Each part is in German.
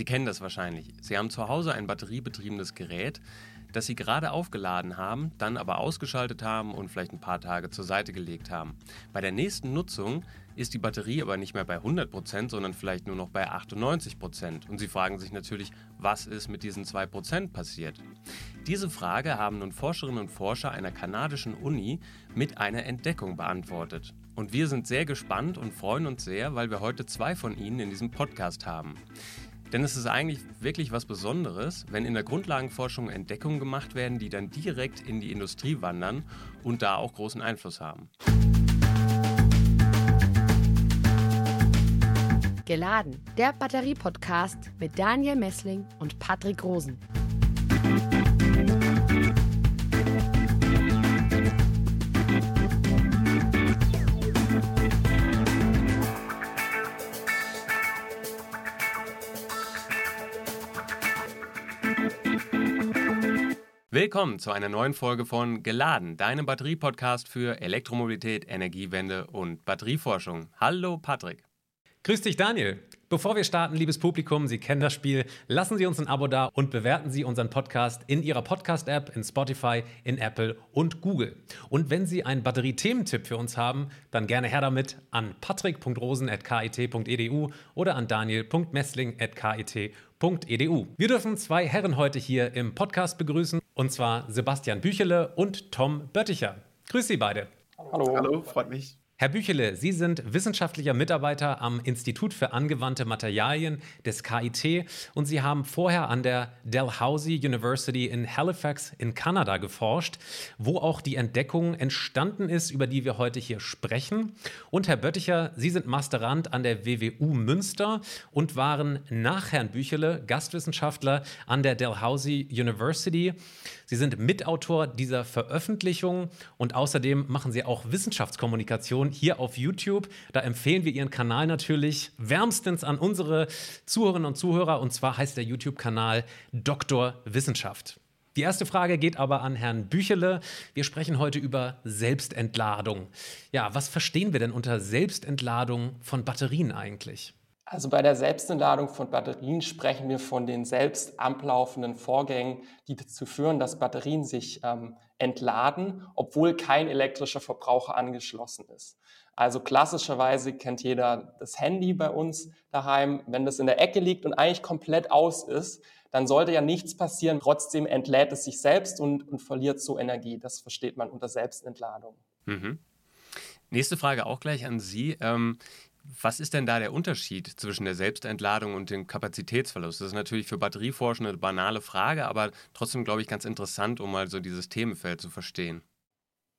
Sie kennen das wahrscheinlich. Sie haben zu Hause ein batteriebetriebenes Gerät, das Sie gerade aufgeladen haben, dann aber ausgeschaltet haben und vielleicht ein paar Tage zur Seite gelegt haben. Bei der nächsten Nutzung ist die Batterie aber nicht mehr bei 100%, sondern vielleicht nur noch bei 98%. Und Sie fragen sich natürlich, was ist mit diesen 2% passiert? Diese Frage haben nun Forscherinnen und Forscher einer kanadischen Uni mit einer Entdeckung beantwortet. Und wir sind sehr gespannt und freuen uns sehr, weil wir heute zwei von ihnen in diesem Podcast haben. Denn es ist eigentlich wirklich was Besonderes, wenn in der Grundlagenforschung Entdeckungen gemacht werden, die dann direkt in die Industrie wandern und da auch großen Einfluss haben. Geladen, der Batterie-Podcast mit Daniel Messling und Patrick Rosen. Willkommen zu einer neuen Folge von Geladen, deinem Batterie-Podcast für Elektromobilität, Energiewende und Batterieforschung. Hallo Patrick. Grüß dich, Daniel. Bevor wir starten, liebes Publikum, Sie kennen das Spiel, lassen Sie uns ein Abo da und bewerten Sie unseren Podcast in Ihrer Podcast-App, in Spotify, in Apple und Google. Und wenn Sie einen Batterie-Thementipp für uns haben, dann gerne her damit an patrick.rosen.kit.edu oder an daniel.messling.kit.edu. Wir dürfen zwei Herren heute hier im Podcast begrüßen, und zwar Sebastian Büchele und Tom Bötticher. Grüß Sie beide. Hallo. Hallo, freut mich. Herr Büchele, Sie sind wissenschaftlicher Mitarbeiter am Institut für angewandte Materialien des KIT und Sie haben vorher an der Dalhousie University in Halifax in Kanada geforscht, wo auch die Entdeckung entstanden ist, über die wir heute hier sprechen. Und Herr Bötticher, Sie sind Masterand an der WWU Münster und waren nach Herrn Büchele Gastwissenschaftler an der Dalhousie University. Sie sind Mitautor dieser Veröffentlichung und außerdem machen Sie auch Wissenschaftskommunikation hier auf YouTube. Da empfehlen wir Ihren Kanal natürlich wärmstens an unsere Zuhörerinnen und Zuhörer. Und zwar heißt der YouTube-Kanal Doktor Wissenschaft. Die erste Frage geht aber an Herrn Büchele. Wir sprechen heute über Selbstentladung. Ja, was verstehen wir denn unter Selbstentladung von Batterien eigentlich? Also bei der Selbstentladung von Batterien sprechen wir von den selbst ablaufenden Vorgängen, die dazu führen, dass Batterien sich ähm, entladen, obwohl kein elektrischer Verbraucher angeschlossen ist. Also klassischerweise kennt jeder das Handy bei uns daheim. Wenn das in der Ecke liegt und eigentlich komplett aus ist, dann sollte ja nichts passieren. Trotzdem entlädt es sich selbst und, und verliert so Energie. Das versteht man unter Selbstentladung. Mhm. Nächste Frage auch gleich an Sie. Ähm, was ist denn da der Unterschied zwischen der Selbstentladung und dem Kapazitätsverlust? Das ist natürlich für Batterieforschende eine banale Frage, aber trotzdem, glaube ich, ganz interessant, um mal so dieses Themenfeld zu verstehen.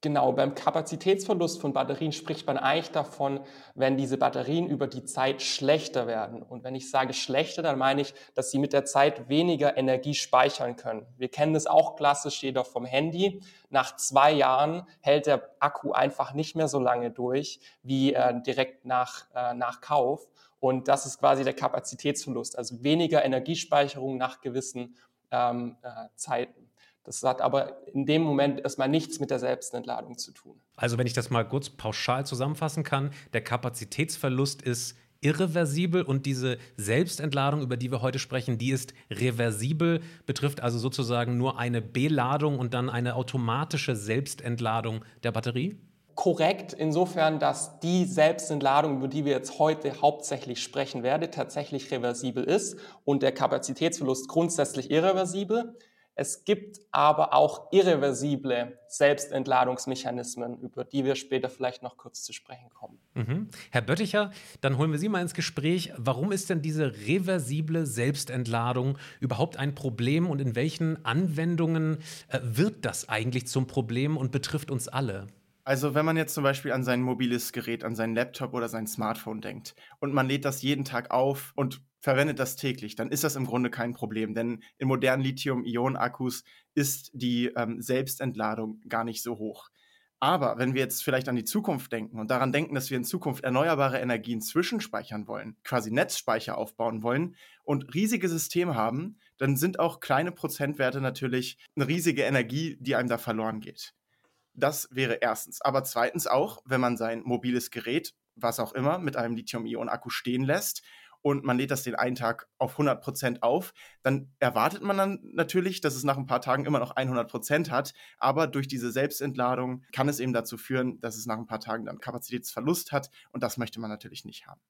Genau, beim Kapazitätsverlust von Batterien spricht man eigentlich davon, wenn diese Batterien über die Zeit schlechter werden. Und wenn ich sage schlechter, dann meine ich, dass sie mit der Zeit weniger Energie speichern können. Wir kennen das auch klassisch jeder vom Handy. Nach zwei Jahren hält der Akku einfach nicht mehr so lange durch wie äh, direkt nach, äh, nach Kauf. Und das ist quasi der Kapazitätsverlust, also weniger Energiespeicherung nach gewissen ähm, äh, Zeiten. Das hat aber in dem Moment erstmal nichts mit der Selbstentladung zu tun. Also wenn ich das mal kurz pauschal zusammenfassen kann, der Kapazitätsverlust ist irreversibel und diese Selbstentladung, über die wir heute sprechen, die ist reversibel, betrifft also sozusagen nur eine Beladung und dann eine automatische Selbstentladung der Batterie? Korrekt, insofern, dass die Selbstentladung, über die wir jetzt heute hauptsächlich sprechen werden, tatsächlich reversibel ist und der Kapazitätsverlust grundsätzlich irreversibel. Es gibt aber auch irreversible Selbstentladungsmechanismen, über die wir später vielleicht noch kurz zu sprechen kommen. Mhm. Herr Bötticher, dann holen wir Sie mal ins Gespräch. Warum ist denn diese reversible Selbstentladung überhaupt ein Problem und in welchen Anwendungen äh, wird das eigentlich zum Problem und betrifft uns alle? Also wenn man jetzt zum Beispiel an sein mobiles Gerät, an seinen Laptop oder sein Smartphone denkt und man lädt das jeden Tag auf und verwendet das täglich, dann ist das im Grunde kein Problem, denn in modernen Lithium-Ionen-Akkus ist die ähm, Selbstentladung gar nicht so hoch. Aber wenn wir jetzt vielleicht an die Zukunft denken und daran denken, dass wir in Zukunft erneuerbare Energien zwischenspeichern wollen, quasi Netzspeicher aufbauen wollen und riesige Systeme haben, dann sind auch kleine Prozentwerte natürlich eine riesige Energie, die einem da verloren geht. Das wäre erstens. Aber zweitens auch, wenn man sein mobiles Gerät, was auch immer, mit einem Lithium-Ionen-Akku stehen lässt und man lädt das den einen Tag auf 100 Prozent auf, dann erwartet man dann natürlich, dass es nach ein paar Tagen immer noch 100 Prozent hat. Aber durch diese Selbstentladung kann es eben dazu führen, dass es nach ein paar Tagen dann Kapazitätsverlust hat und das möchte man natürlich nicht haben.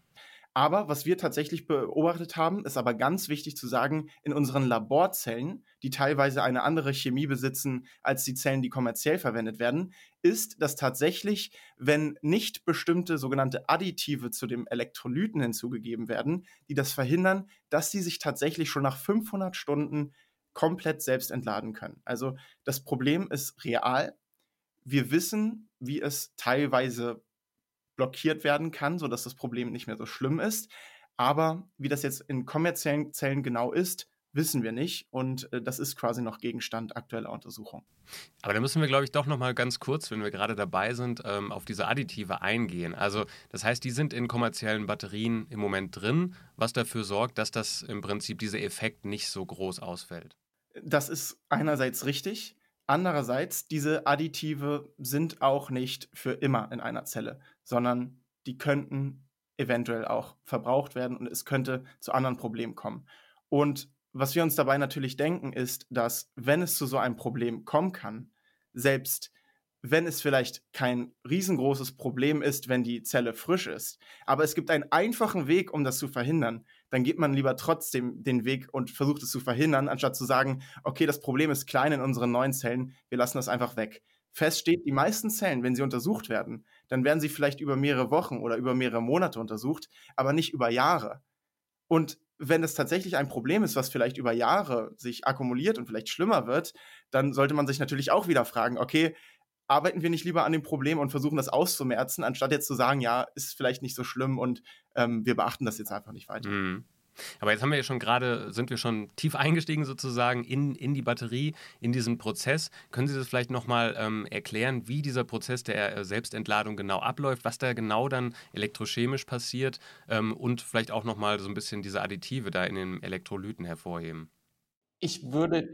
Aber was wir tatsächlich beobachtet haben, ist aber ganz wichtig zu sagen, in unseren Laborzellen, die teilweise eine andere Chemie besitzen als die Zellen, die kommerziell verwendet werden, ist, dass tatsächlich, wenn nicht bestimmte sogenannte Additive zu dem Elektrolyten hinzugegeben werden, die das verhindern, dass sie sich tatsächlich schon nach 500 Stunden komplett selbst entladen können. Also das Problem ist real. Wir wissen, wie es teilweise blockiert werden kann, sodass das Problem nicht mehr so schlimm ist. Aber wie das jetzt in kommerziellen Zellen genau ist, wissen wir nicht und äh, das ist quasi noch Gegenstand aktueller Untersuchung. Aber da müssen wir, glaube ich, doch noch mal ganz kurz, wenn wir gerade dabei sind, ähm, auf diese Additive eingehen. Also das heißt, die sind in kommerziellen Batterien im Moment drin, was dafür sorgt, dass das im Prinzip dieser Effekt nicht so groß ausfällt. Das ist einerseits richtig. Andererseits, diese Additive sind auch nicht für immer in einer Zelle, sondern die könnten eventuell auch verbraucht werden und es könnte zu anderen Problemen kommen. Und was wir uns dabei natürlich denken, ist, dass wenn es zu so einem Problem kommen kann, selbst wenn es vielleicht kein riesengroßes Problem ist, wenn die Zelle frisch ist, aber es gibt einen einfachen Weg, um das zu verhindern, dann geht man lieber trotzdem den Weg und versucht es zu verhindern, anstatt zu sagen, okay, das Problem ist klein in unseren neuen Zellen, wir lassen das einfach weg. Fest steht, die meisten Zellen, wenn sie untersucht werden, dann werden sie vielleicht über mehrere Wochen oder über mehrere Monate untersucht, aber nicht über Jahre. Und wenn es tatsächlich ein Problem ist, was vielleicht über Jahre sich akkumuliert und vielleicht schlimmer wird, dann sollte man sich natürlich auch wieder fragen, okay, arbeiten wir nicht lieber an dem Problem und versuchen das auszumerzen, anstatt jetzt zu sagen, ja, ist vielleicht nicht so schlimm und ähm, wir beachten das jetzt einfach nicht weiter. Mhm. Aber jetzt haben wir ja schon gerade, sind wir schon tief eingestiegen sozusagen in, in die Batterie, in diesen Prozess. Können Sie das vielleicht nochmal ähm, erklären, wie dieser Prozess der äh, Selbstentladung genau abläuft, was da genau dann elektrochemisch passiert ähm, und vielleicht auch nochmal so ein bisschen diese Additive da in den Elektrolyten hervorheben? Ich würde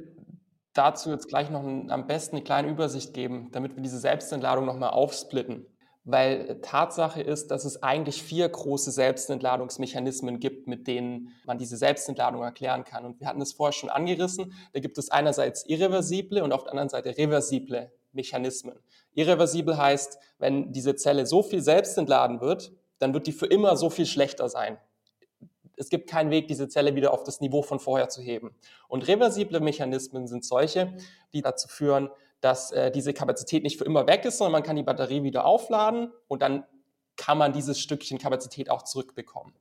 dazu jetzt gleich noch ein, am besten eine kleine Übersicht geben, damit wir diese Selbstentladung nochmal aufsplitten. Weil Tatsache ist, dass es eigentlich vier große Selbstentladungsmechanismen gibt, mit denen man diese Selbstentladung erklären kann. Und wir hatten es vorher schon angerissen. Da gibt es einerseits irreversible und auf der anderen Seite reversible Mechanismen. Irreversibel heißt, wenn diese Zelle so viel selbst entladen wird, dann wird die für immer so viel schlechter sein es gibt keinen Weg, diese Zelle wieder auf das Niveau von vorher zu heben. Und reversible Mechanismen sind solche, die dazu führen, dass äh, diese Kapazität nicht für immer weg ist, sondern man kann die Batterie wieder aufladen und dann kann man dieses Stückchen Kapazität auch zurückbekommen.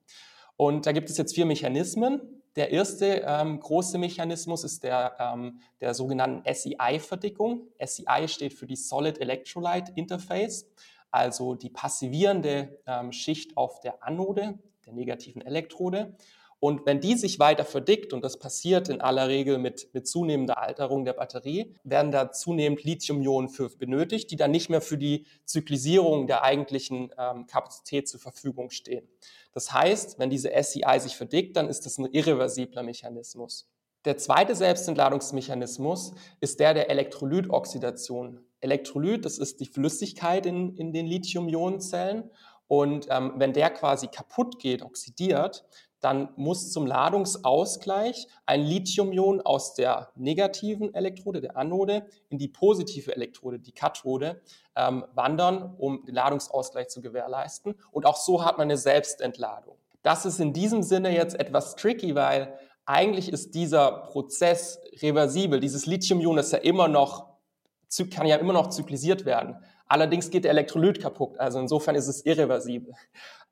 Und da gibt es jetzt vier Mechanismen. Der erste ähm, große Mechanismus ist der ähm, der sogenannten SEI-Verdickung. SEI steht für die Solid Electrolyte Interface, also die passivierende ähm, Schicht auf der Anode der negativen Elektrode. Und wenn die sich weiter verdickt, und das passiert in aller Regel mit, mit zunehmender Alterung der Batterie, werden da zunehmend Lithium-Ionen für benötigt, die dann nicht mehr für die Zyklisierung der eigentlichen ähm, Kapazität zur Verfügung stehen. Das heißt, wenn diese SEI sich verdickt, dann ist das ein irreversibler Mechanismus. Der zweite Selbstentladungsmechanismus ist der der Elektrolytoxidation. Elektrolyt, das ist die Flüssigkeit in, in den Lithium-Ionenzellen und ähm, wenn der quasi kaputt geht, oxidiert, dann muss zum Ladungsausgleich ein Lithiumion aus der negativen Elektrode, der Anode, in die positive Elektrode, die Kathode, ähm, wandern, um den Ladungsausgleich zu gewährleisten. Und auch so hat man eine Selbstentladung. Das ist in diesem Sinne jetzt etwas tricky, weil eigentlich ist dieser Prozess reversibel. Dieses Lithiumion ist ja immer noch, kann ja immer noch zyklisiert werden. Allerdings geht der Elektrolyt kaputt, also insofern ist es irreversibel.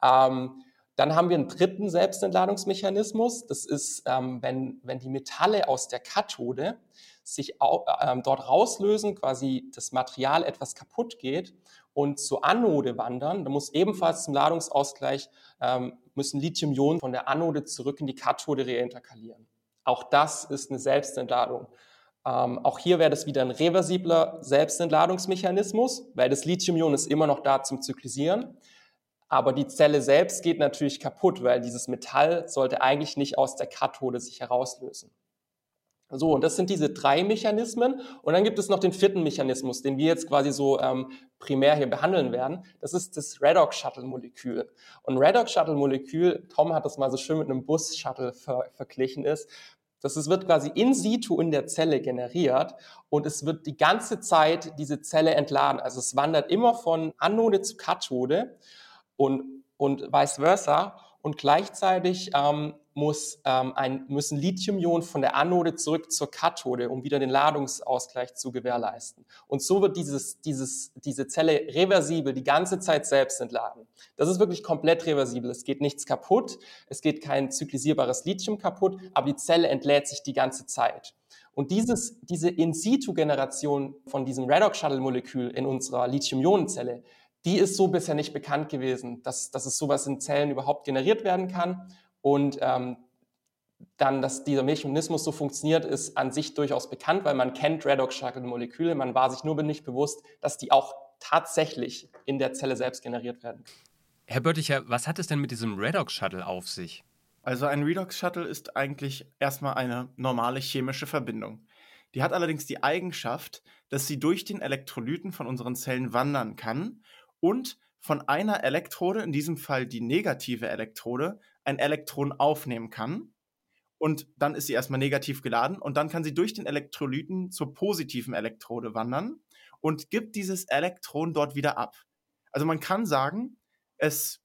Ähm, dann haben wir einen dritten Selbstentladungsmechanismus. Das ist, ähm, wenn, wenn die Metalle aus der Kathode sich auch, ähm, dort rauslösen, quasi das Material etwas kaputt geht und zur Anode wandern, dann muss ebenfalls zum Ladungsausgleich ähm, müssen Lithium-Ionen von der Anode zurück in die Kathode reinterkalieren. Auch das ist eine Selbstentladung. Ähm, auch hier wäre das wieder ein reversibler Selbstentladungsmechanismus, weil das Lithium-Ion ist immer noch da zum Zyklisieren. Aber die Zelle selbst geht natürlich kaputt, weil dieses Metall sollte eigentlich nicht aus der Kathode sich herauslösen. So, und das sind diese drei Mechanismen. Und dann gibt es noch den vierten Mechanismus, den wir jetzt quasi so ähm, primär hier behandeln werden. Das ist das Redox-Shuttle-Molekül. Und Redox-Shuttle-Molekül, Tom hat das mal so schön mit einem Bus-Shuttle ver verglichen ist. Das ist, wird quasi in situ in der Zelle generiert und es wird die ganze Zeit diese Zelle entladen. Also es wandert immer von Anode zu Kathode und, und vice versa. Und gleichzeitig ähm, muss, ähm, ein, müssen Lithium-Ionen von der Anode zurück zur Kathode, um wieder den Ladungsausgleich zu gewährleisten. Und so wird dieses, dieses, diese Zelle reversibel die ganze Zeit selbst entladen. Das ist wirklich komplett reversibel. Es geht nichts kaputt, es geht kein zyklisierbares Lithium kaputt, aber die Zelle entlädt sich die ganze Zeit. Und dieses, diese In-situ-Generation von diesem Redox-Shuttle-Molekül in unserer Lithium-Ionen-Zelle, die ist so bisher nicht bekannt gewesen, dass, dass es sowas in Zellen überhaupt generiert werden kann. Und ähm, dann, dass dieser Mechanismus so funktioniert, ist an sich durchaus bekannt, weil man kennt Redox-Shuttle-Moleküle. Man war sich nur nicht bewusst, dass die auch tatsächlich in der Zelle selbst generiert werden. Herr Bötticher, was hat es denn mit diesem Redox-Shuttle auf sich? Also ein Redox-Shuttle ist eigentlich erstmal eine normale chemische Verbindung. Die hat allerdings die Eigenschaft, dass sie durch den Elektrolyten von unseren Zellen wandern kann und von einer Elektrode, in diesem Fall die negative Elektrode, ein Elektron aufnehmen kann. Und dann ist sie erstmal negativ geladen und dann kann sie durch den Elektrolyten zur positiven Elektrode wandern und gibt dieses Elektron dort wieder ab. Also man kann sagen, es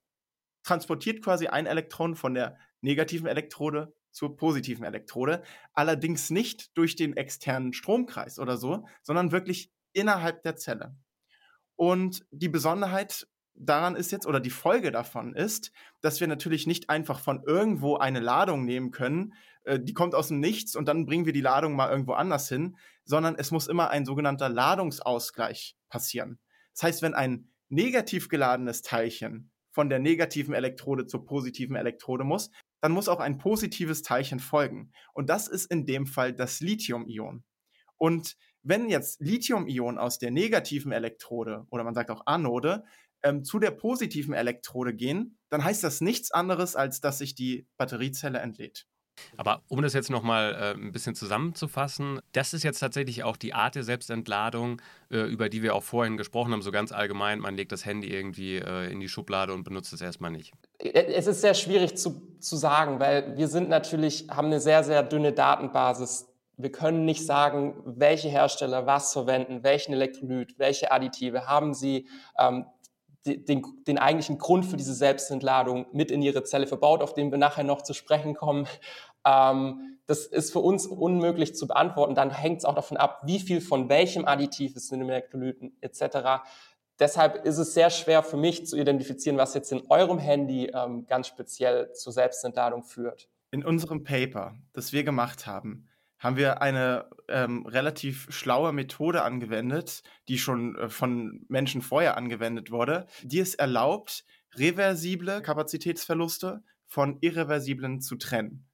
transportiert quasi ein Elektron von der negativen Elektrode zur positiven Elektrode, allerdings nicht durch den externen Stromkreis oder so, sondern wirklich innerhalb der Zelle. Und die Besonderheit daran ist jetzt, oder die Folge davon ist, dass wir natürlich nicht einfach von irgendwo eine Ladung nehmen können, äh, die kommt aus dem Nichts und dann bringen wir die Ladung mal irgendwo anders hin, sondern es muss immer ein sogenannter Ladungsausgleich passieren. Das heißt, wenn ein negativ geladenes Teilchen von der negativen Elektrode zur positiven Elektrode muss, dann muss auch ein positives Teilchen folgen. Und das ist in dem Fall das Lithium-Ion. Und wenn jetzt Lithium-Ion aus der negativen Elektrode oder man sagt auch Anode ähm, zu der positiven Elektrode gehen, dann heißt das nichts anderes, als dass sich die Batteriezelle entlädt. Aber um das jetzt nochmal äh, ein bisschen zusammenzufassen, das ist jetzt tatsächlich auch die Art der Selbstentladung, äh, über die wir auch vorhin gesprochen haben, so ganz allgemein. Man legt das Handy irgendwie äh, in die Schublade und benutzt es erstmal nicht. Es ist sehr schwierig zu, zu sagen, weil wir sind natürlich, haben eine sehr, sehr dünne Datenbasis. Wir können nicht sagen, welche Hersteller was verwenden, welchen Elektrolyt, welche Additive haben sie. Ähm, den, den eigentlichen Grund für diese Selbstentladung mit in ihre Zelle verbaut, auf den wir nachher noch zu sprechen kommen. Ähm, das ist für uns unmöglich zu beantworten. Dann hängt es auch davon ab, wie viel von welchem Additiv ist in den Elektrolyten etc. Deshalb ist es sehr schwer für mich zu identifizieren, was jetzt in eurem Handy ähm, ganz speziell zur Selbstentladung führt. In unserem Paper, das wir gemacht haben, haben wir eine ähm, relativ schlaue Methode angewendet, die schon äh, von Menschen vorher angewendet wurde, die es erlaubt, reversible Kapazitätsverluste von irreversiblen zu trennen.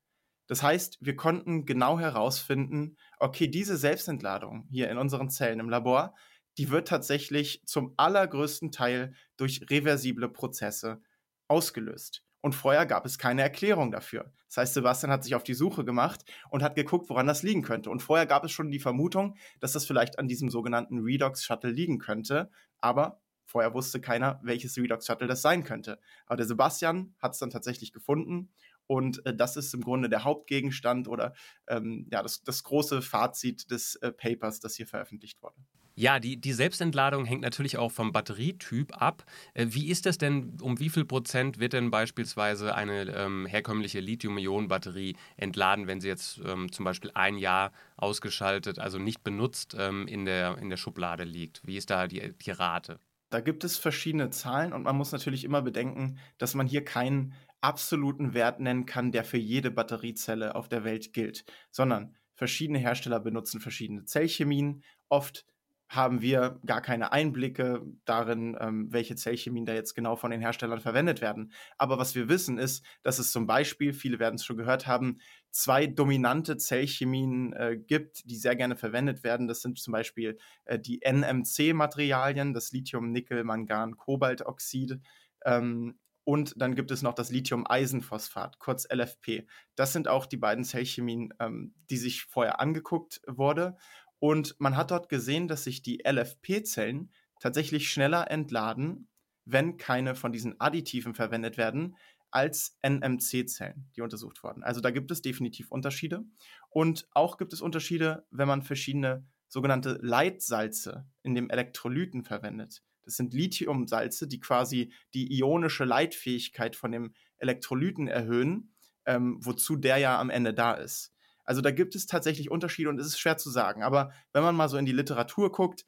Das heißt, wir konnten genau herausfinden, okay, diese Selbstentladung hier in unseren Zellen im Labor, die wird tatsächlich zum allergrößten Teil durch reversible Prozesse ausgelöst. Und vorher gab es keine Erklärung dafür. Das heißt, Sebastian hat sich auf die Suche gemacht und hat geguckt, woran das liegen könnte. Und vorher gab es schon die Vermutung, dass das vielleicht an diesem sogenannten Redox-Shuttle liegen könnte. Aber vorher wusste keiner, welches Redox-Shuttle das sein könnte. Aber der Sebastian hat es dann tatsächlich gefunden. Und äh, das ist im Grunde der Hauptgegenstand oder ähm, ja, das, das große Fazit des äh, Papers, das hier veröffentlicht wurde. Ja, die, die Selbstentladung hängt natürlich auch vom Batterietyp ab. Äh, wie ist das denn, um wie viel Prozent wird denn beispielsweise eine ähm, herkömmliche Lithium-Ionen-Batterie entladen, wenn sie jetzt ähm, zum Beispiel ein Jahr ausgeschaltet, also nicht benutzt, ähm, in, der, in der Schublade liegt? Wie ist da die, die Rate? Da gibt es verschiedene Zahlen und man muss natürlich immer bedenken, dass man hier keinen absoluten Wert nennen kann, der für jede Batteriezelle auf der Welt gilt, sondern verschiedene Hersteller benutzen verschiedene Zellchemien. Oft haben wir gar keine Einblicke darin, ähm, welche Zellchemien da jetzt genau von den Herstellern verwendet werden. Aber was wir wissen ist, dass es zum Beispiel, viele werden es schon gehört haben, zwei dominante Zellchemien äh, gibt, die sehr gerne verwendet werden. Das sind zum Beispiel äh, die NMC-Materialien, das Lithium, Nickel, Mangan, Kobaltoxid. Ähm, Und dann gibt es noch das Lithium-Eisenphosphat, kurz LFP. Das sind auch die beiden Zellchemien, ähm, die sich vorher angeguckt wurde. Und man hat dort gesehen, dass sich die LFP-Zellen tatsächlich schneller entladen, wenn keine von diesen Additiven verwendet werden, als NMC-Zellen, die untersucht wurden. Also da gibt es definitiv Unterschiede. Und auch gibt es Unterschiede, wenn man verschiedene sogenannte Leitsalze in dem Elektrolyten verwendet. Das sind Lithiumsalze, die quasi die ionische Leitfähigkeit von dem Elektrolyten erhöhen, ähm, wozu der ja am Ende da ist. Also da gibt es tatsächlich Unterschiede und es ist schwer zu sagen. Aber wenn man mal so in die Literatur guckt,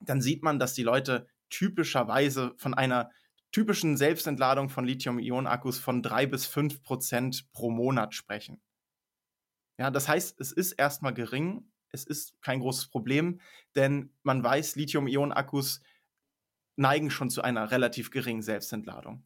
dann sieht man, dass die Leute typischerweise von einer typischen Selbstentladung von Lithium-Ionen-Akkus von drei bis fünf Prozent pro Monat sprechen. Ja, das heißt, es ist erstmal gering, es ist kein großes Problem, denn man weiß, Lithium-Ionen-Akkus neigen schon zu einer relativ geringen Selbstentladung.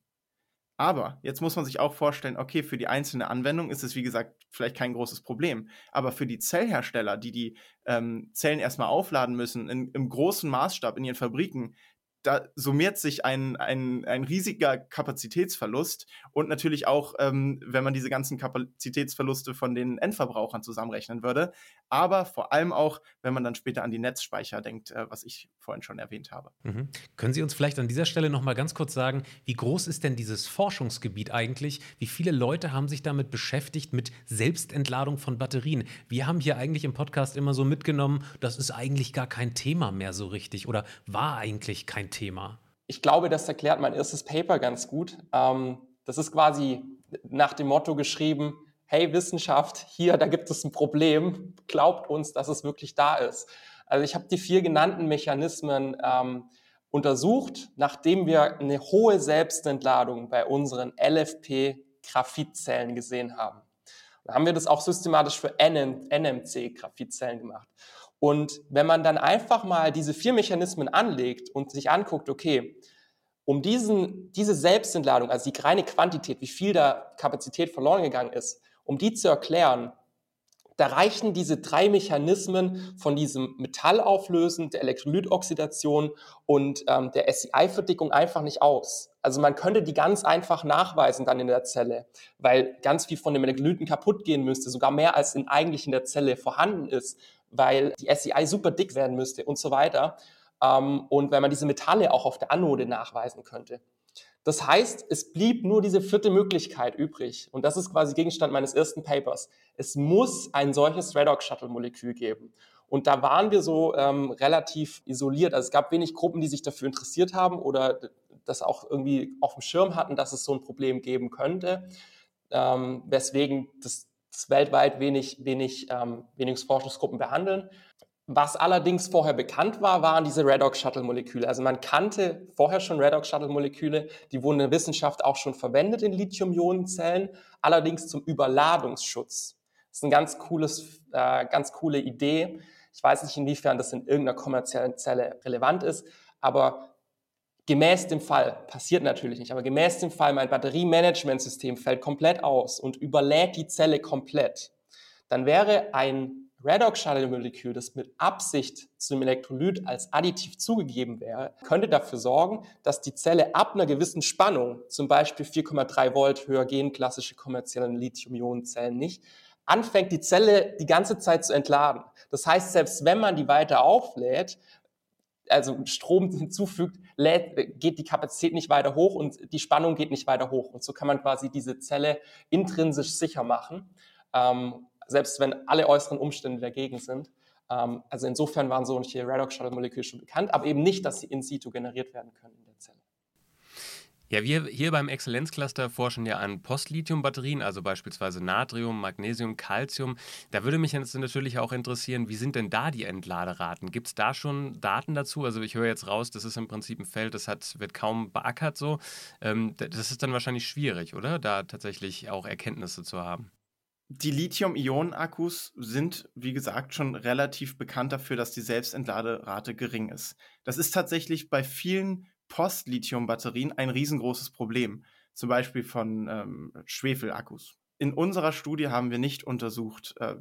Aber jetzt muss man sich auch vorstellen, okay, für die einzelne Anwendung ist es, wie gesagt, vielleicht kein großes Problem. Aber für die Zellhersteller, die die ähm, Zellen erstmal aufladen müssen, in, im großen Maßstab in ihren Fabriken, da summiert sich ein, ein, ein riesiger Kapazitätsverlust und natürlich auch, ähm, wenn man diese ganzen Kapazitätsverluste von den Endverbrauchern zusammenrechnen würde, aber vor allem auch, wenn man dann später an die Netzspeicher denkt, äh, was ich vorhin schon erwähnt habe. Mhm. Können Sie uns vielleicht an dieser Stelle noch mal ganz kurz sagen, wie groß ist denn dieses Forschungsgebiet eigentlich? Wie viele Leute haben sich damit beschäftigt mit Selbstentladung von Batterien? Wir haben hier eigentlich im Podcast immer so mitgenommen, das ist eigentlich gar kein Thema mehr so richtig oder war eigentlich kein Thema? Ich glaube, das erklärt mein erstes Paper ganz gut. Ähm, das ist quasi nach dem Motto geschrieben, hey Wissenschaft, hier, da gibt es ein Problem, glaubt uns, dass es wirklich da ist. Also ich habe die vier genannten Mechanismen ähm, untersucht, nachdem wir eine hohe Selbstentladung bei unseren LFP-Graphitzellen gesehen haben. Dann haben wir das auch systematisch für NMC-Graphitzellen gemacht. Und wenn man dann einfach mal diese vier Mechanismen anlegt und sich anguckt, okay, um diesen, diese Selbstentladung, also die reine Quantität, wie viel da Kapazität verloren gegangen ist, um die zu erklären, da reichen diese drei Mechanismen von diesem Metallauflösen, der Elektrolytoxidation und ähm, der SCI-Verdickung einfach nicht aus. Also man könnte die ganz einfach nachweisen dann in der Zelle, weil ganz viel von dem Elektrolyten kaputt gehen müsste, sogar mehr als in eigentlich in der Zelle vorhanden ist, weil die SCI super dick werden müsste und so weiter. Ähm, und weil man diese Metalle auch auf der Anode nachweisen könnte. Das heißt, es blieb nur diese vierte Möglichkeit übrig. Und das ist quasi Gegenstand meines ersten Papers. Es muss ein solches Redox-Shuttle-Molekül geben. Und da waren wir so ähm, relativ isoliert. Also es gab wenig Gruppen, die sich dafür interessiert haben oder das auch irgendwie auf dem Schirm hatten, dass es so ein Problem geben könnte. Ähm, weswegen das, das weltweit wenig, wenig, ähm, wenig Forschungsgruppen behandeln. Was allerdings vorher bekannt war, waren diese Redox-Shuttle-Moleküle. Also man kannte vorher schon Redox-Shuttle-Moleküle, die wurden in der Wissenschaft auch schon verwendet in Lithium-Ionen-Zellen, allerdings zum Überladungsschutz. Das ist eine ganz, cooles, äh, ganz coole Idee. Ich weiß nicht, inwiefern das in irgendeiner kommerziellen Zelle relevant ist, aber gemäß dem Fall, passiert natürlich nicht, aber gemäß dem Fall, mein Batteriemanagementsystem fällt komplett aus und überlädt die Zelle komplett, dann wäre ein Redox-Shuttle-Molekül, das mit Absicht zum Elektrolyt als additiv zugegeben wäre, könnte dafür sorgen, dass die Zelle ab einer gewissen Spannung, zum Beispiel 4,3 Volt höher gehen klassische kommerzielle Lithium-Ionen-Zellen nicht, anfängt die Zelle die ganze Zeit zu entladen. Das heißt, selbst wenn man die weiter auflädt, also Strom hinzufügt, lädt, geht die Kapazität nicht weiter hoch und die Spannung geht nicht weiter hoch. Und so kann man quasi diese Zelle intrinsisch sicher machen. Ähm, selbst wenn alle äußeren Umstände dagegen sind. Ähm, also insofern waren solche Redox-Shuttle-Moleküle schon bekannt, aber eben nicht, dass sie in situ generiert werden können in der Zelle. Ja, wir hier beim Exzellenzcluster forschen ja an Postlithium-Batterien, also beispielsweise Natrium, Magnesium, Calcium. Da würde mich jetzt natürlich auch interessieren, wie sind denn da die Entladeraten? Gibt es da schon Daten dazu? Also ich höre jetzt raus, das ist im Prinzip ein Feld, das hat, wird kaum beackert so. Ähm, das ist dann wahrscheinlich schwierig, oder? Da tatsächlich auch Erkenntnisse zu haben. Die Lithium-Ionen-Akkus sind, wie gesagt, schon relativ bekannt dafür, dass die Selbstentladerate gering ist. Das ist tatsächlich bei vielen Post-Lithium-Batterien ein riesengroßes Problem, zum Beispiel von ähm, Schwefel-Akkus. In unserer Studie haben wir nicht untersucht, äh,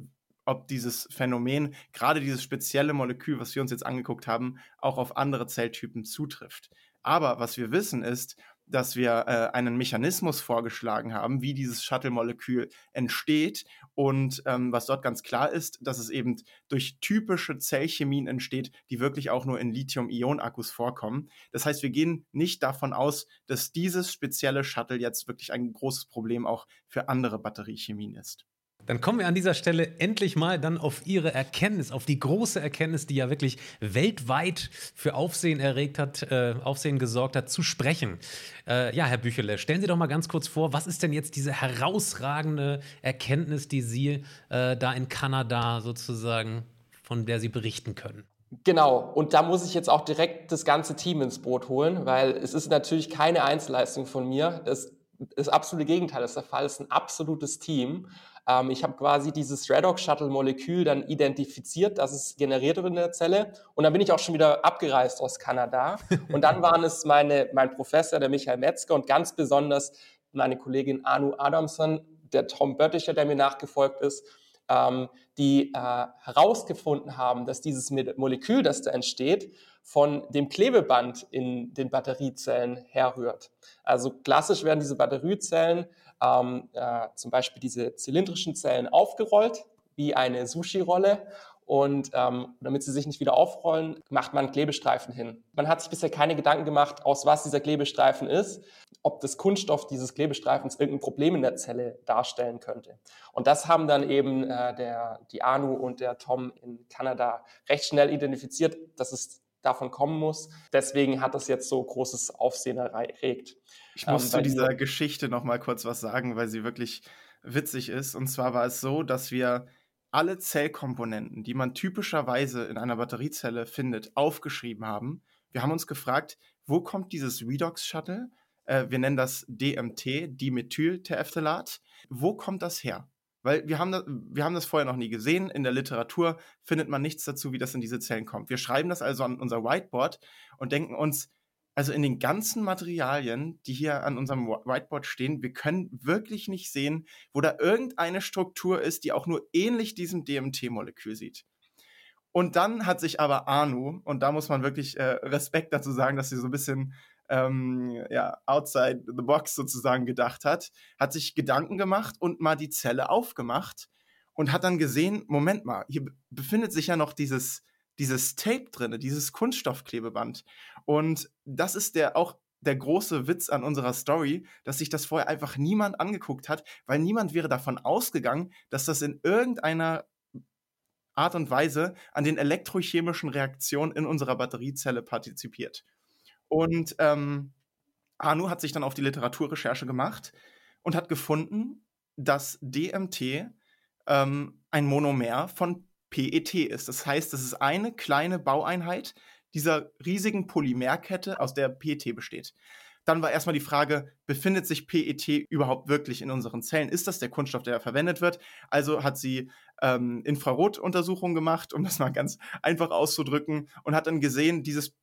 ob dieses Phänomen, gerade dieses spezielle Molekül, was wir uns jetzt angeguckt haben, auch auf andere Zelltypen zutrifft. Aber was wir wissen ist, dass wir äh, einen Mechanismus vorgeschlagen haben, wie dieses Shuttle-Molekül entsteht. Und ähm, was dort ganz klar ist, dass es eben durch typische Zellchemien entsteht, die wirklich auch nur in Lithium-Ionen-Akkus vorkommen. Das heißt, wir gehen nicht davon aus, dass dieses spezielle Shuttle jetzt wirklich ein großes Problem auch für andere Batteriechemien ist. Dann kommen wir an dieser Stelle endlich mal dann auf Ihre Erkenntnis, auf die große Erkenntnis, die ja wirklich weltweit für Aufsehen erregt hat, äh, Aufsehen gesorgt hat, zu sprechen. Äh, ja, Herr Büchele, stellen Sie doch mal ganz kurz vor, was ist denn jetzt diese herausragende Erkenntnis, die Sie äh, da in Kanada sozusagen, von der Sie berichten können? Genau, und da muss ich jetzt auch direkt das ganze Team ins Boot holen, weil es ist natürlich keine Einzelleistung von mir. Das, das absolute Gegenteil ist der Fall. Es ist ein absolutes Team. Ähm, ich habe quasi dieses Redox-Shuttle-Molekül dann identifiziert, dass es generiert wird in der Zelle. Und dann bin ich auch schon wieder abgereist aus Kanada. Und dann waren es meine, mein Professor, der Michael Metzger, und ganz besonders meine Kollegin Anu Adamson, der Tom Bötticher, der mir nachgefolgt ist, ähm, die äh, herausgefunden haben, dass dieses Molekül, das da entsteht, von dem Klebeband in den Batteriezellen herrührt. Also klassisch werden diese Batteriezellen ähm, äh, zum Beispiel diese zylindrischen Zellen aufgerollt, wie eine Sushi-Rolle. Und ähm, damit sie sich nicht wieder aufrollen, macht man Klebestreifen hin. Man hat sich bisher keine Gedanken gemacht, aus was dieser Klebestreifen ist, ob das Kunststoff dieses Klebestreifens irgendein Problem in der Zelle darstellen könnte. Und das haben dann eben äh, der, die Anu und der Tom in Kanada recht schnell identifiziert, dass es davon kommen muss. Deswegen hat das jetzt so großes Aufsehen erregt. Ich muss ähm, zu dieser Geschichte noch mal kurz was sagen, weil sie wirklich witzig ist. Und zwar war es so, dass wir alle Zellkomponenten, die man typischerweise in einer Batteriezelle findet, aufgeschrieben haben. Wir haben uns gefragt, wo kommt dieses Redox-Shuttle? Äh, wir nennen das DMT, Dimethylterephthalat. Wo kommt das her? Weil wir haben, das, wir haben das vorher noch nie gesehen. In der Literatur findet man nichts dazu, wie das in diese Zellen kommt. Wir schreiben das also an unser Whiteboard und denken uns, also in den ganzen Materialien, die hier an unserem Whiteboard stehen, wir können wirklich nicht sehen, wo da irgendeine Struktur ist, die auch nur ähnlich diesem DMT-Molekül sieht. Und dann hat sich aber Anu, und da muss man wirklich äh, Respekt dazu sagen, dass sie so ein bisschen ähm, ja, outside the box sozusagen gedacht hat, hat sich Gedanken gemacht und mal die Zelle aufgemacht und hat dann gesehen, Moment mal, hier befindet sich ja noch dieses, dieses Tape drin, dieses Kunststoffklebeband. Und das ist der auch der große Witz an unserer Story, dass sich das vorher einfach niemand angeguckt hat, weil niemand wäre davon ausgegangen, dass das in irgendeiner Art und Weise an den elektrochemischen Reaktionen in unserer Batteriezelle partizipiert. Und ähm, Anu hat sich dann auf die Literaturrecherche gemacht und hat gefunden, dass DMT ähm, ein Monomer von PET ist. Das heißt, es ist eine kleine Baueinheit dieser riesigen Polymerkette, aus der PET besteht. Dann war erstmal die Frage, befindet sich PET überhaupt wirklich in unseren Zellen? Ist das der Kunststoff, der verwendet wird? Also hat sie ähm, Infrarotuntersuchungen gemacht, um das mal ganz einfach auszudrücken, und hat dann gesehen, dieses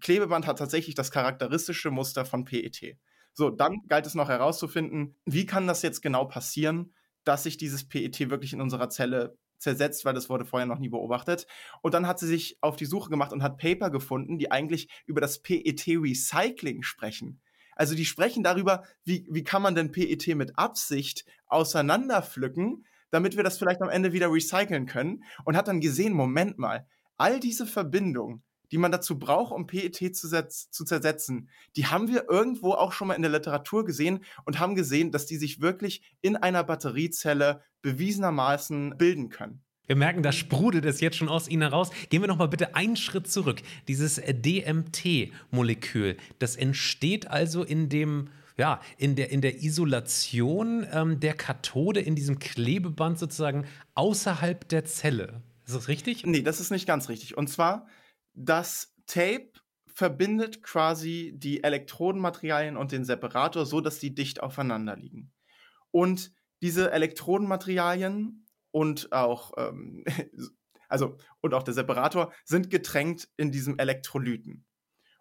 Klebeband hat tatsächlich das charakteristische Muster von PET. So, dann galt es noch herauszufinden, wie kann das jetzt genau passieren, dass sich dieses PET wirklich in unserer Zelle zersetzt, weil das wurde vorher noch nie beobachtet. Und dann hat sie sich auf die Suche gemacht und hat Paper gefunden, die eigentlich über das PET-Recycling sprechen. Also die sprechen darüber, wie, wie kann man denn PET mit Absicht auseinanderpflücken, damit wir das vielleicht am Ende wieder recyceln können. Und hat dann gesehen, Moment mal, all diese Verbindungen, die man dazu braucht, um PET zu, zu, zersetzen, die haben wir irgendwo auch schon mal in der Literatur gesehen und haben gesehen, dass die sich wirklich in einer Batteriezelle bewiesenermaßen bilden können. Wir merken, da sprudelt es jetzt schon aus Ihnen heraus. Gehen wir noch mal bitte einen Schritt zurück. Dieses DMT-Molekül, das entsteht also in dem ja, in der, in der Isolation ähm, der Kathode, in diesem Klebeband sozusagen außerhalb der Zelle. Ist das richtig? Nee, das ist nicht ganz richtig. Und zwar das Tape verbindet quasi die Elektrodenmaterialien und den Separator so, dass die dicht aufeinander liegen. Und diese Elektrodenmaterialien und auch, ähm, also, und auch der Separator sind getränkt in diesem Elektrolyten.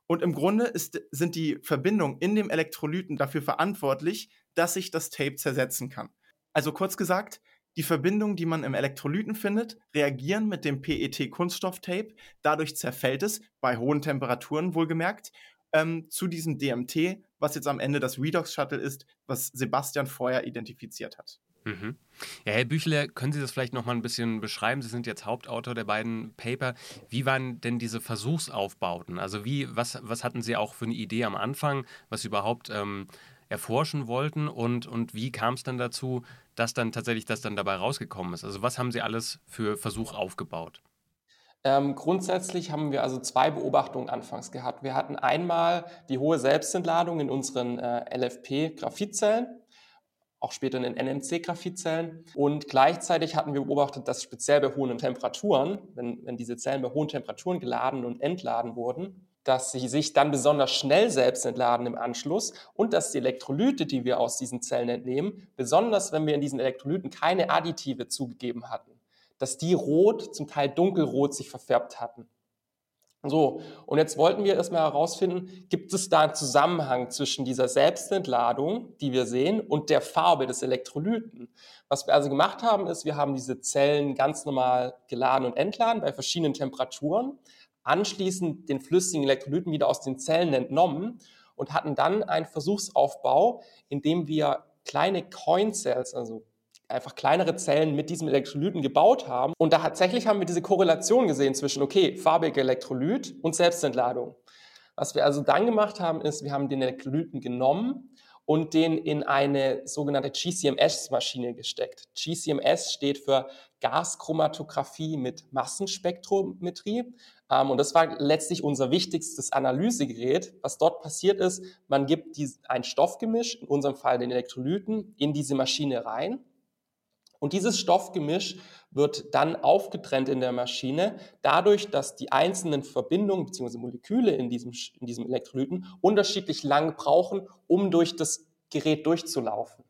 Und im Grunde ist, sind die Verbindungen in dem Elektrolyten dafür verantwortlich, dass sich das Tape zersetzen kann. Also kurz gesagt, die Verbindungen, die man im Elektrolyten findet, reagieren mit dem PET-Kunststofftape. Dadurch zerfällt es, bei hohen Temperaturen wohlgemerkt. ähm, zu diesem DMT, was jetzt am Ende das Redox-Shuttle ist, was Sebastian vorher identifiziert hat. Mhm. Ja, Herr Büchler, können Sie das vielleicht noch mal ein bisschen beschreiben? Sie sind jetzt Hauptautor der beiden Paper. Wie waren denn diese Versuchsaufbauten? Also wie, was, was hatten Sie auch für eine Idee am Anfang, was überhaupt ähm, erforschen wollten und, und wie kam es dann dazu, dass dann tatsächlich das dann dabei rausgekommen ist? Also was haben Sie alles für Versuch aufgebaut? Ähm, grundsätzlich haben wir also zwei Beobachtungen anfangs gehabt. Wir hatten einmal die hohe Selbstentladung in unseren äh, LFP-Graphitsellen auch später in den NMC-Graphit-Zellen. Und gleichzeitig hatten wir beobachtet, dass speziell bei hohen Temperaturen, wenn, wenn diese Zellen bei hohen Temperaturen geladen und entladen wurden, dass sie sich dann besonders schnell selbst entladen im Anschluss und dass die Elektrolyte, die wir aus diesen Zellen entnehmen, besonders wenn wir in diesen Elektrolyten keine Additive zugegeben hatten, dass die rot, zum Teil dunkelrot sich verfärbt hatten. So, und jetzt wollten wir erstmal herausfinden, gibt es da einen Zusammenhang zwischen dieser Selbstentladung, die wir sehen, und der Farbe des Elektrolyten. Was wir also gemacht haben, ist, wir haben diese Zellen ganz normal geladen und entladen bei verschiedenen Temperaturen, anschließend den flüssigen Elektrolyten wieder aus den Zellen entnommen und hatten dann einen Versuchsaufbau, in dem wir kleine Coin Cells, also einfach kleinere Zellen mit diesem Elektrolyten gebaut haben. Und da tatsächlich haben wir diese Korrelation gesehen zwischen, okay, farbiger Elektrolyt und Selbstentladung. Was wir also dann gemacht haben, ist, wir haben den Elektrolyten genommen und den in eine sogenannte GCMS-Maschine gesteckt. GCMS steht für Gaschromatographie mit Massenspektrometrie. Ähm, und das war letztlich unser wichtigstes Analysegerät. Was dort passiert ist, man gibt ein Stoffgemisch, in unserem Fall den Elektrolyten, in diese Maschine rein. Und dieses Stoffgemisch wird dann aufgetrennt in der Maschine, dadurch, dass die einzelnen Verbindungen bzw. Moleküle in diesem, in diesem Elektrolyten unterschiedlich lang brauchen, um durch das Gerät durchzulaufen.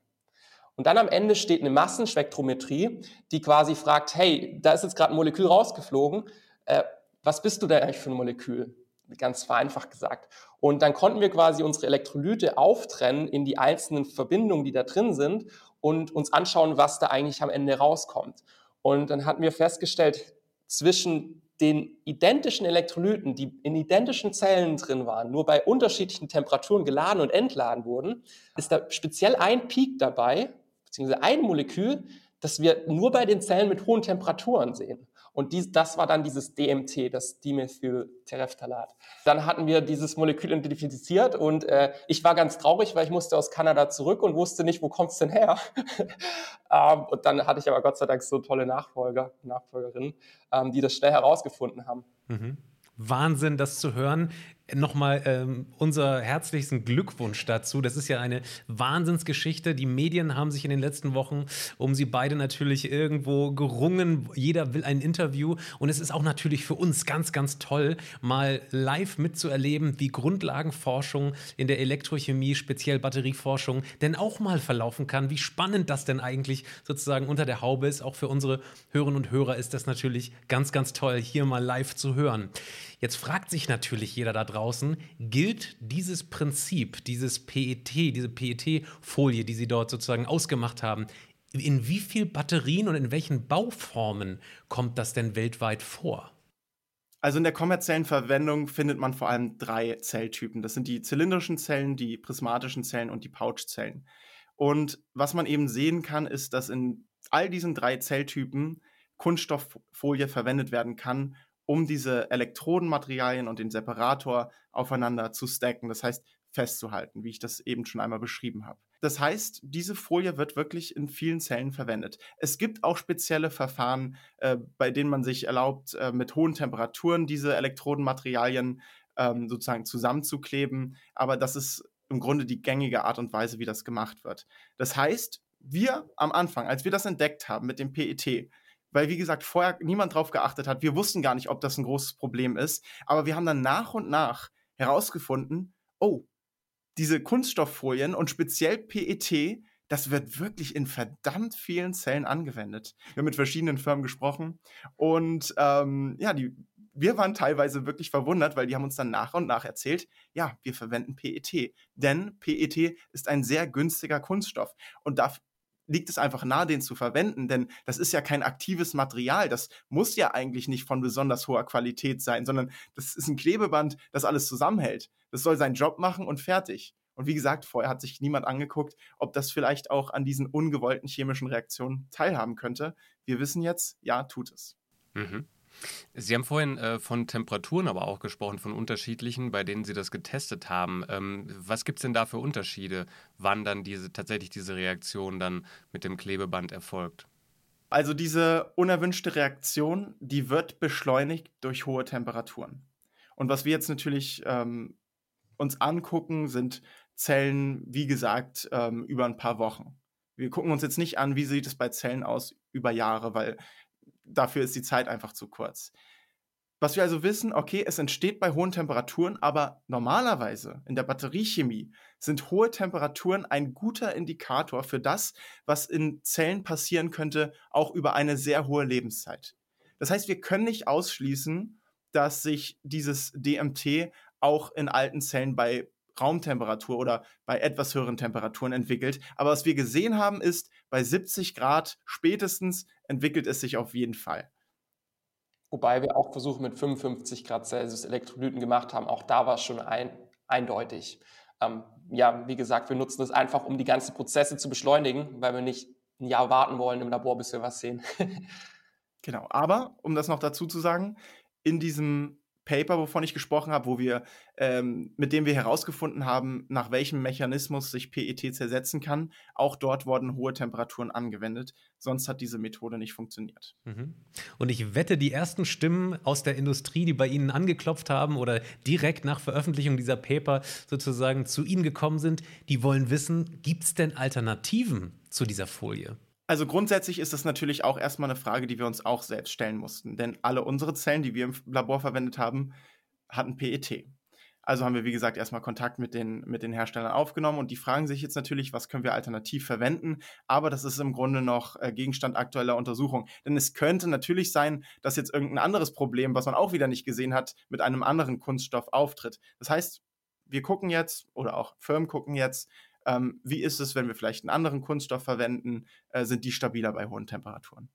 Und dann am Ende steht eine Massenspektrometrie, die quasi fragt, hey, da ist jetzt gerade ein Molekül rausgeflogen, äh, was bist du da eigentlich für ein Molekül? Ganz vereinfacht gesagt. Und dann konnten wir quasi unsere Elektrolyte auftrennen in die einzelnen Verbindungen, die da drin sind und uns anschauen, was da eigentlich am Ende rauskommt. Und dann hatten wir festgestellt, zwischen den identischen Elektrolyten, die in identischen Zellen drin waren, nur bei unterschiedlichen Temperaturen geladen und entladen wurden, ist da speziell ein Peak dabei, beziehungsweise ein Molekül, das wir nur bei den Zellen mit hohen Temperaturen sehen. Und dies, das war dann dieses DMT, das Dimethyltereftalat. Dann hatten wir dieses Molekül identifiziert und äh, ich war ganz traurig, weil ich musste aus Kanada zurück und wusste nicht, wo kommt's denn her. ähm, und dann hatte ich aber Gott sei Dank so tolle Nachfolger, Nachfolgerinnen, ähm, die das schnell herausgefunden haben. Mhm. Wahnsinn, das zu hören nochmal ähm, unser herzlichsten Glückwunsch dazu. Das ist ja eine Wahnsinnsgeschichte. Die Medien haben sich in den letzten Wochen um sie beide natürlich irgendwo gerungen. Jeder will ein Interview. Und es ist auch natürlich für uns ganz, ganz toll, mal live mitzuerleben, wie Grundlagenforschung in der Elektrochemie, speziell Batterieforschung, denn auch mal verlaufen kann. Wie spannend das denn eigentlich sozusagen unter der Haube ist. Auch für unsere Hörerinnen und Hörer ist das natürlich ganz, ganz toll, hier mal live zu hören. Jetzt fragt sich natürlich jeder da draußen, gilt dieses Prinzip, dieses PET, diese PET-Folie, die Sie dort sozusagen ausgemacht haben, in wie viel Batterien und in welchen Bauformen kommt das denn weltweit vor? Also in der kommerziellen Verwendung findet man vor allem drei Zelltypen. Das sind die zylindrischen Zellen, die prismatischen Zellen und die Pouchzellen. Und was man eben sehen kann, ist, dass in all diesen drei Zelltypen Kunststofffolie verwendet werden kann, um diese Elektrodenmaterialien und den Separator aufeinander zu stacken, das heißt festzuhalten, wie ich das eben schon einmal beschrieben habe. Das heißt, diese Folie wird wirklich in vielen Zellen verwendet. Es gibt auch spezielle Verfahren, äh, bei denen man sich erlaubt, äh, mit hohen Temperaturen diese Elektrodenmaterialien ähm, sozusagen zusammenzukleben, aber das ist im Grunde die gängige Art und Weise, wie das gemacht wird. Das heißt, wir am Anfang, als wir das entdeckt haben mit dem PET, weil, wie gesagt, vorher niemand drauf geachtet hat. Wir wussten gar nicht, ob das ein großes Problem ist. Aber wir haben dann nach und nach herausgefunden, oh, diese Kunststofffolien und speziell PET, das wird wirklich in verdammt vielen Zellen angewendet. Wir haben mit verschiedenen Firmen gesprochen und ähm, ja, die, wir waren teilweise wirklich verwundert, weil die haben uns dann nach und nach erzählt, ja, wir verwenden PET. Denn PET ist ein sehr günstiger Kunststoff und darf liegt es einfach nahe, den zu verwenden, denn das ist ja kein aktives Material. Das muss ja eigentlich nicht von besonders hoher Qualität sein, sondern das ist ein Klebeband, das alles zusammenhält. Das soll seinen Job machen und fertig. Und wie gesagt, vorher hat sich niemand angeguckt, ob das vielleicht auch an diesen ungewollten chemischen Reaktionen teilhaben könnte. Wir wissen jetzt, ja, tut es. Mhm. Sie haben vorhin äh, von Temperaturen aber auch gesprochen, von unterschiedlichen, bei denen Sie das getestet haben. Ähm, was gibt es denn da für Unterschiede, wann dann diese, tatsächlich diese Reaktion dann mit dem Klebeband erfolgt? Also diese unerwünschte Reaktion, die wird beschleunigt durch hohe Temperaturen. Und was wir jetzt natürlich ähm, uns angucken, sind Zellen, wie gesagt, ähm, über ein paar Wochen. Wir gucken uns jetzt nicht an, wie sieht es bei Zellen aus über Jahre, weil dafür ist die Zeit einfach zu kurz. Was wir also wissen, okay, es entsteht bei hohen Temperaturen, aber normalerweise in der Batteriechemie sind hohe Temperaturen ein guter Indikator für das, was in Zellen passieren könnte, auch über eine sehr hohe Lebenszeit. Das heißt, wir können nicht ausschließen, dass sich dieses DMT auch in alten Zellen bei Raumtemperatur oder bei etwas höheren Temperaturen entwickelt. Aber was wir gesehen haben, ist, bei 70 Grad spätestens entwickelt es sich auf jeden Fall. Wobei wir auch Versuche mit 55 Grad Celsius Elektrolyten gemacht haben. Auch da war es schon ein, eindeutig. Ähm, ja, wie gesagt, wir nutzen das einfach, um die ganzen Prozesse zu beschleunigen, weil wir nicht ein Jahr warten wollen im Labor, bis wir was sehen. genau. Aber, um das noch dazu zu sagen, in diesem Paper, wovon ich gesprochen habe, wo wir, ähm, mit dem wir herausgefunden haben, nach welchem Mechanismus sich PET zersetzen kann. Auch dort wurden hohe Temperaturen angewendet. Sonst hat diese Methode nicht funktioniert. Mhm. Und ich wette, die ersten Stimmen aus der Industrie, die bei Ihnen angeklopft haben oder direkt nach Veröffentlichung dieser Paper sozusagen zu Ihnen gekommen sind, die wollen wissen, gibt es denn Alternativen zu dieser Folie? Also grundsätzlich ist das natürlich auch erstmal eine Frage, die wir uns auch selbst stellen mussten. Denn alle unsere Zellen, die wir im Labor verwendet haben, hatten PET. Also haben wir, wie gesagt, erstmal Kontakt mit den, mit den Herstellern aufgenommen und die fragen sich jetzt natürlich, was können wir alternativ verwenden. Aber das ist im Grunde noch äh, Gegenstand aktueller Untersuchung. Denn es könnte natürlich sein, dass jetzt irgendein anderes Problem, was man auch wieder nicht gesehen hat, mit einem anderen Kunststoff auftritt. Das heißt, wir gucken jetzt oder auch Firmen gucken jetzt, ähm, wie ist es, wenn wir vielleicht einen anderen Kunststoff verwenden? Äh, sind die stabiler bei hohen Temperaturen?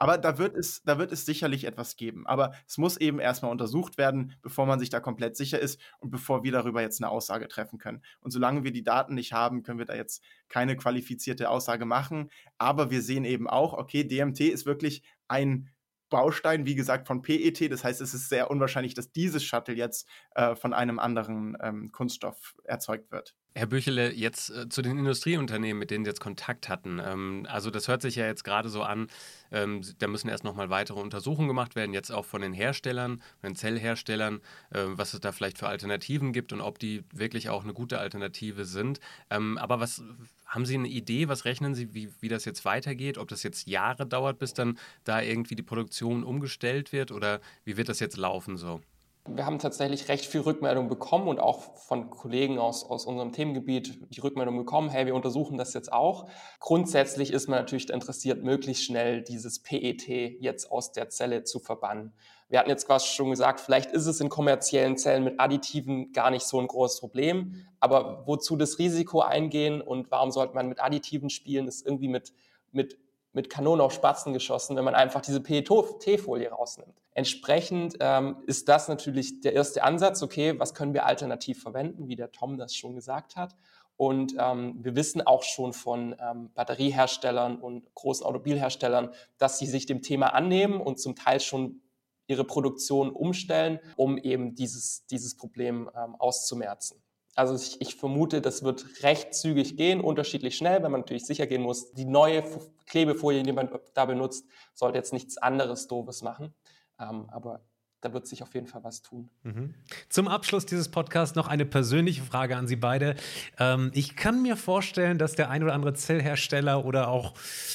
Aber da wird, es, da wird es sicherlich etwas geben. Aber es muss eben erstmal untersucht werden, bevor man sich da komplett sicher ist und bevor wir darüber jetzt eine Aussage treffen können. Und solange wir die Daten nicht haben, können wir da jetzt keine qualifizierte Aussage machen. Aber wir sehen eben auch, okay, DMT ist wirklich ein Baustein, wie gesagt, von PET. Das heißt, es ist sehr unwahrscheinlich, dass dieses Shuttle jetzt äh, von einem anderen ähm, Kunststoff erzeugt wird. Herr Büchele, jetzt äh, zu den Industrieunternehmen, mit denen Sie jetzt Kontakt hatten. Ähm, also das hört sich ja jetzt gerade so an, ähm, da müssen erst nochmal weitere Untersuchungen gemacht werden, jetzt auch von den Herstellern, von den Zellherstellern, äh, was es da vielleicht für Alternativen gibt und ob die wirklich auch eine gute Alternative sind. Ähm, aber was haben Sie eine Idee, was rechnen Sie, wie, wie das jetzt weitergeht? Ob das jetzt Jahre dauert, bis dann da irgendwie die Produktion umgestellt wird oder wie wird das jetzt laufen so? Wir haben tatsächlich recht viel Rückmeldung bekommen und auch von Kollegen aus, aus unserem Themengebiet die Rückmeldung bekommen, hey, wir untersuchen das jetzt auch. Grundsätzlich ist man natürlich interessiert, möglichst schnell dieses PET jetzt aus der Zelle zu verbannen. Wir hatten jetzt quasi schon gesagt, vielleicht ist es in kommerziellen Zellen mit Additiven gar nicht so ein großes Problem, aber wozu das Risiko eingehen und warum sollte man mit Additiven spielen, ist irgendwie mit, mit mit Kanonen auf Spatzen geschossen, wenn man einfach diese PET-Folie rausnimmt. Entsprechend ähm, ist das natürlich der erste Ansatz, okay, was können wir alternativ verwenden, wie der Tom das schon gesagt hat. Und ähm, wir wissen auch schon von ähm, Batterieherstellern und großen Automobilherstellern, dass sie sich dem Thema annehmen und zum Teil schon ihre Produktion umstellen, um eben dieses, dieses Problem ähm, auszumerzen. Also ich, ich, vermute, das wird recht zügig gehen, unterschiedlich schnell, wenn man natürlich sicher gehen muss, die neue Klebefolie, die man da benutzt, sollte jetzt nichts anderes Doofes machen. Ähm, aber da wird sich auf jeden Fall was tun. Mhm. Zum Abschluss dieses Podcasts noch eine persönliche Frage an Sie beide. Ähm, ich kann mir vorstellen, dass der ein oder andere Zellhersteller oder auch,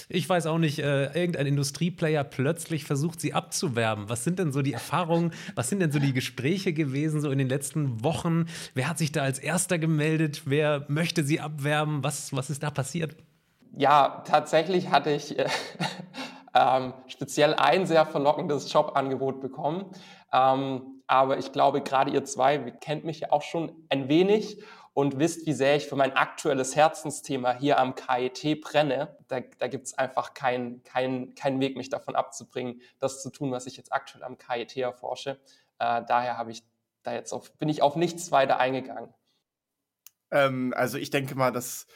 ich weiß auch nicht, äh, irgendein Industrieplayer plötzlich versucht, Sie abzuwerben. Was sind denn so die Erfahrungen, was sind denn so die Gespräche gewesen so in den letzten Wochen? Wer hat sich da als erster gemeldet? Wer möchte Sie abwerben? Was, was ist da passiert? Ja, tatsächlich hatte ich äh, ähm, speziell ein sehr verlockendes Jobangebot bekommen. Ähm, aber ich glaube, gerade ihr zwei kennt mich ja auch schon ein wenig. und wisst, wie sehr ich für mein aktuelles Herzensthema hier am KIT brenne, da, da gibt es einfach keinen kein, kein Weg, mich davon abzubringen, das zu tun, was ich jetzt aktuell am KIT erforsche. Äh, daher habe ich da jetzt auf, bin ich auf nichts weiter eingegangen. Ähm, also ich denke mal, das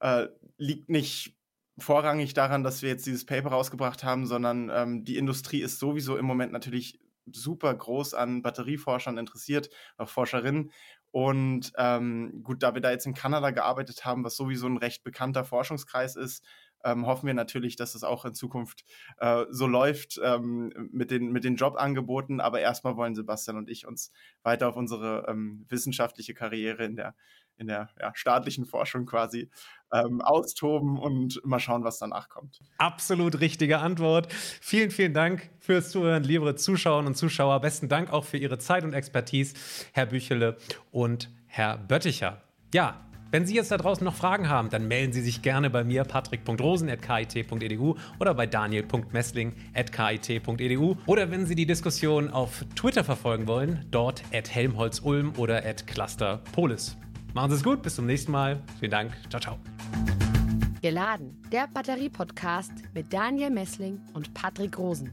äh, liegt nicht vorrangig daran, dass wir jetzt dieses Paper rausgebracht haben, sondern ähm, die Industrie ist sowieso im Moment natürlich super groß an Batterieforschern interessiert, auch Forscherinnen. Und ähm, gut, da wir da jetzt in Kanada gearbeitet haben, was sowieso ein recht bekannter Forschungskreis ist, ähm, hoffen wir natürlich, dass es auch in Zukunft äh, so läuft ähm, mit, den, mit den Jobangeboten. Aber erstmal wollen Sebastian und ich uns weiter auf unsere ähm, wissenschaftliche Karriere in der, in der ja, staatlichen Forschung quasi ähm, austoben und mal schauen, was danach kommt. Absolut richtige Antwort. Vielen, vielen Dank fürs Zuhören, liebe Zuschauerinnen und Zuschauer. Besten Dank auch für Ihre Zeit und Expertise, Herr Büchele und Herr Bötticher. Ja, wenn Sie jetzt da draußen noch Fragen haben, dann melden Sie sich gerne bei mir, patrick.rosen.kit.edu oder bei daniel.messling.kit.edu. Oder wenn Sie die Diskussion auf Twitter verfolgen wollen, dort at helmholtz-ulm oder at clusterpolis. Machen Sie es gut, bis zum nächsten Mal. Vielen Dank. Ciao, ciao. Geladen, der Batterie-Podcast mit Daniel Messling und Patrick Rosen.